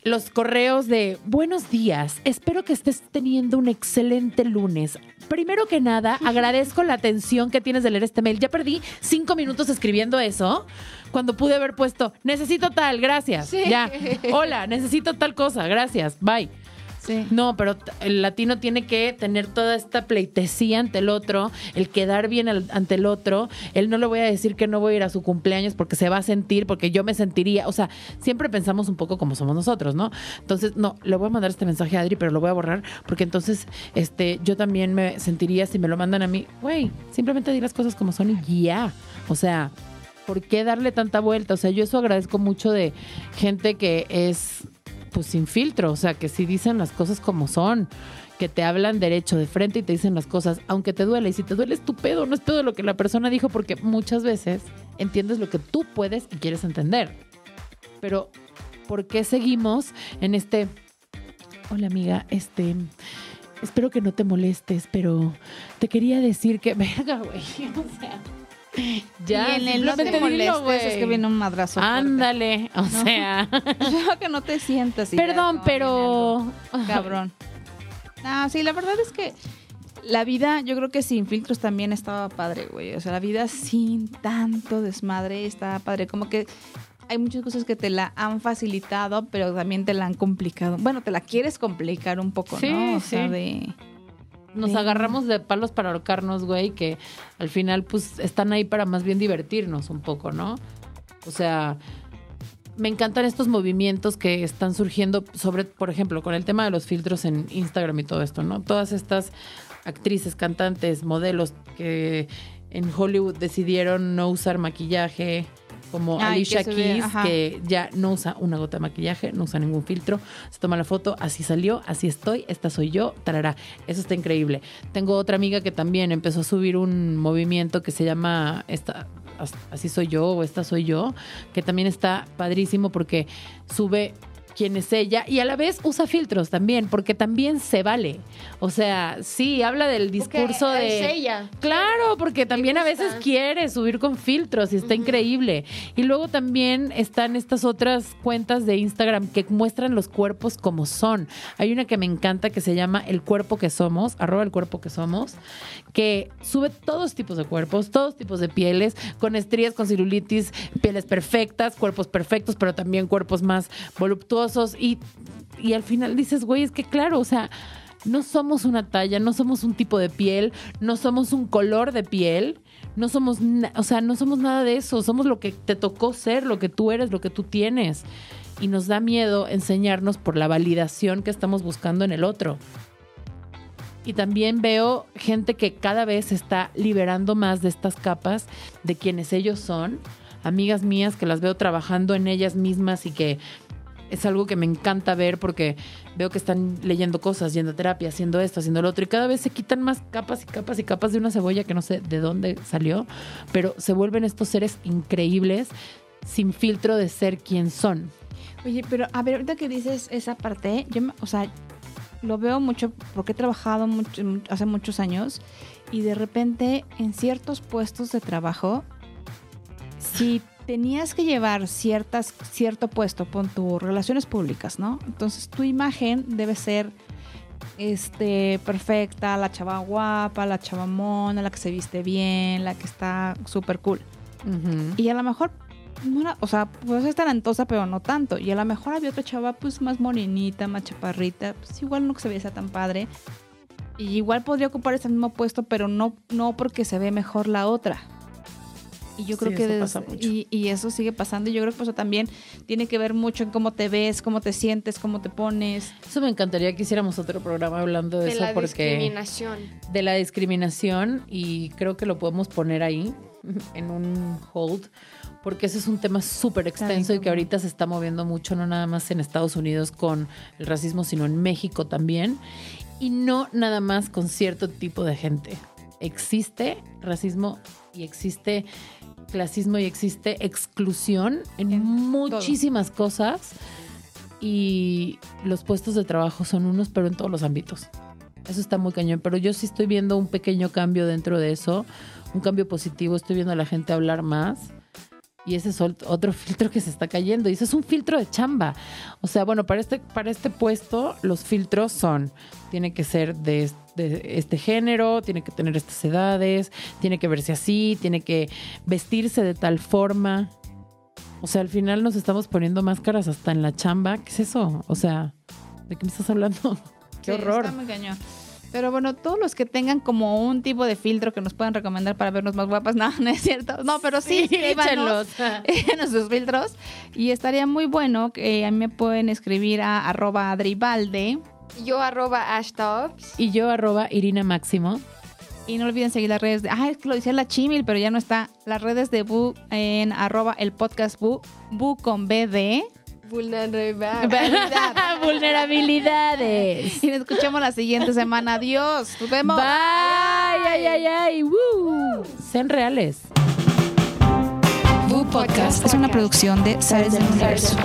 C: los correos de buenos días. Espero que estés teniendo un excelente lunes. Primero que nada, (laughs) agradezco la atención que tienes de leer este mail. Ya perdí cinco minutos escribiendo eso cuando pude haber puesto necesito tal, gracias.
D: Sí.
C: Ya. (laughs) Hola, necesito tal cosa, gracias. Bye.
A: Sí.
C: No, pero el latino tiene que tener toda esta pleitesía ante el otro, el quedar bien al- ante el otro. Él no le voy a decir que no voy a ir a su cumpleaños porque se va a sentir, porque yo me sentiría. O sea, siempre pensamos un poco como somos nosotros, ¿no? Entonces, no, le voy a mandar este mensaje a Adri, pero lo voy a borrar porque entonces este, yo también me sentiría si me lo mandan a mí. Güey, simplemente di las cosas como son y ya. O sea, ¿por qué darle tanta vuelta? O sea, yo eso agradezco mucho de gente que es pues sin filtro, o sea, que si dicen las cosas como son, que te hablan derecho de frente y te dicen las cosas, aunque te duele, y si te duele es tu pedo, no es pedo lo que la persona dijo, porque muchas veces entiendes lo que tú puedes y quieres entender. Pero, ¿por qué seguimos en este, hola amiga, este, espero que no te molestes, pero te quería decir que, (laughs) verga, güey, o sea... (laughs) Ya,
A: y en el no te molestes es que viene un madrazo. fuerte.
C: Ándale, o sea... (laughs)
A: Yo que no te sientas.
C: Perdón,
A: no,
C: pero... (laughs)
A: Cabrón. No, sí, la verdad es que la vida, yo creo que sin filtros también estaba padre, güey. O sea, la vida sin tanto desmadre estaba padre. Como que hay muchas cosas que te la han facilitado, pero también te la han complicado. Bueno, te la quieres complicar un poco,
C: Sí,
A: ¿no? O sea,
C: sí.
A: de...
C: Nos agarramos de palos para ahorcarnos, güey, que al final pues están ahí para más bien divertirnos un poco, ¿no? O sea, me encantan estos movimientos que están surgiendo sobre, por ejemplo, con el tema de los filtros en Instagram y todo esto, ¿no? Todas estas actrices, cantantes, modelos que en Hollywood decidieron no usar maquillaje, como
A: Ay,
C: Alicia
A: que ve,
C: Keys, que ya no usa una gota de maquillaje, no usa ningún filtro, se toma la foto, así salió, así estoy, esta soy yo, tarará. Eso está increíble. Tengo otra amiga que también empezó a subir un movimiento que se llama esta, as- así soy yo o esta soy yo, que también está padrísimo porque sube quién es ella y a la vez usa filtros también, porque también se vale. O sea, sí, habla del
D: Porque
C: discurso
D: es
C: de...
D: ella.
C: Claro, porque también a veces quiere subir con filtros y está increíble. Y luego también están estas otras cuentas de Instagram que muestran los cuerpos como son. Hay una que me encanta que se llama El cuerpo que somos, arroba el cuerpo que somos, que sube todos tipos de cuerpos, todos tipos de pieles, con estrías, con celulitis, pieles perfectas, cuerpos perfectos, pero también cuerpos más voluptuosos. Y, y al final dices, güey, es que claro, o sea, no somos una talla, no somos un tipo de piel, no somos un color de piel, no somos, o sea, no somos nada de eso, somos lo que te tocó ser, lo que tú eres, lo que tú tienes. Y nos da miedo enseñarnos por la validación que estamos buscando en el otro. Y también veo gente que cada vez se está liberando más de estas capas de quienes ellos son. Amigas mías que las veo trabajando en ellas mismas y que es algo que me encanta ver porque veo que están leyendo cosas, yendo a terapia, haciendo esto, haciendo lo otro, y cada vez se quitan más capas y capas y capas de una cebolla que no sé de dónde salió, pero se vuelven estos seres increíbles sin filtro de ser quien son.
A: Oye, pero a ver, ahorita que dices esa parte, yo, o sea, lo veo mucho porque he trabajado hace muchos años y de repente en ciertos puestos de trabajo, si tenías que llevar ciertas, cierto puesto, pon tus relaciones públicas, ¿no? Entonces tu imagen debe ser este, perfecta, la chava guapa, la chava mona, la que se viste bien, la que está súper cool. Y a lo mejor, o sea, pues es talentosa, pero no tanto. Y a lo mejor había otra chava, pues más morenita, más chaparrita, pues igual no que se viese tan padre. Y igual podría ocupar ese mismo puesto, pero no, no porque se ve mejor la otra. Y yo
C: Sí,
A: creo que
C: eso
A: des-
C: pasa mucho.
A: y, y eso sigue pasando. Y yo creo que eso también tiene que ver mucho en cómo te ves, cómo te sientes, cómo te pones.
C: Eso me encantaría que hiciéramos otro programa hablando de,
D: De
C: eso
D: la
C: porque
D: discriminación.
C: de la discriminación y creo que lo podemos poner ahí en un hold porque ese es un tema súper extenso y que ahorita se está moviendo mucho no nada más en Estados Unidos con el racismo sino en México también y no nada más con cierto tipo de gente existe racismo y existe clasismo y existe exclusión en,
A: En
C: muchísimas cosas y los puestos de trabajo son unos pero en todos los ámbitos eso está muy cañón, pero yo sí estoy viendo un pequeño cambio dentro de eso, un cambio positivo, estoy viendo a la gente hablar más. Y ese es ot- otro (laughs) filtro que se está cayendo. Y eso es un filtro de chamba. O sea, bueno, para este, para este puesto, los filtros son: tiene que ser de, de este género, tiene que tener estas edades, tiene que verse así, tiene que vestirse de tal forma. O sea, al final nos estamos poniendo máscaras hasta en la chamba. ¿Qué es eso? O sea, ¿de qué me estás hablando? (laughs) Qué
A: Sí,
C: horror.
A: Está muy cañón. Pero bueno, todos los que tengan como un tipo de filtro que nos puedan recomendar para vernos más guapas, (laughs) no, no es cierto. No, pero sí, escríbanos
C: échenlos. (laughs)
A: en sus filtros. Y estaría muy bueno que a mí me pueden escribir a arroba adribalde.
D: Yo arroba ashtops.
C: Y yo, arroba Irina Máximo.
A: Y no olviden seguir las redes de... Ah, es que lo decía la Chimil, pero ya no está. Las redes de Bu en arroba el podcast Bu, Bu con B de... (laughs)
C: Vulnerabilidades.
A: Y nos escuchamos la siguiente semana. Adiós. Nos vemos.
C: Bye. Ay, ay, ay. Woo. Sean reales.
A: Bu Podcast es una producción de Sales del Universo.